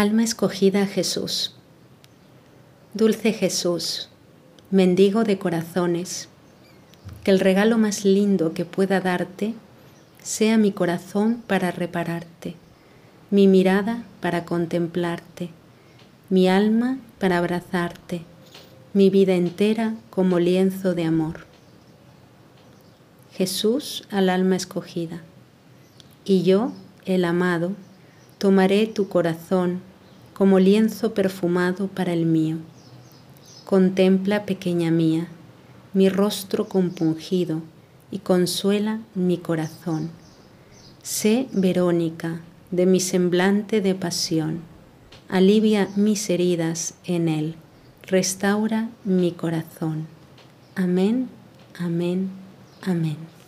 Alma escogida a Jesús. Dulce Jesús, mendigo de corazones, que el regalo más lindo que pueda darte sea mi corazón para repararte, mi mirada para contemplarte, mi alma para abrazarte, mi vida entera como lienzo de amor. Jesús al alma escogida, y yo, el amado, tomaré tu corazón como lienzo perfumado para el mío. Contempla, pequeña mía, mi rostro compungido y consuela mi corazón. Sé, Verónica, de mi semblante de pasión, alivia mis heridas en él, restaura mi corazón. Amén, amén, amén.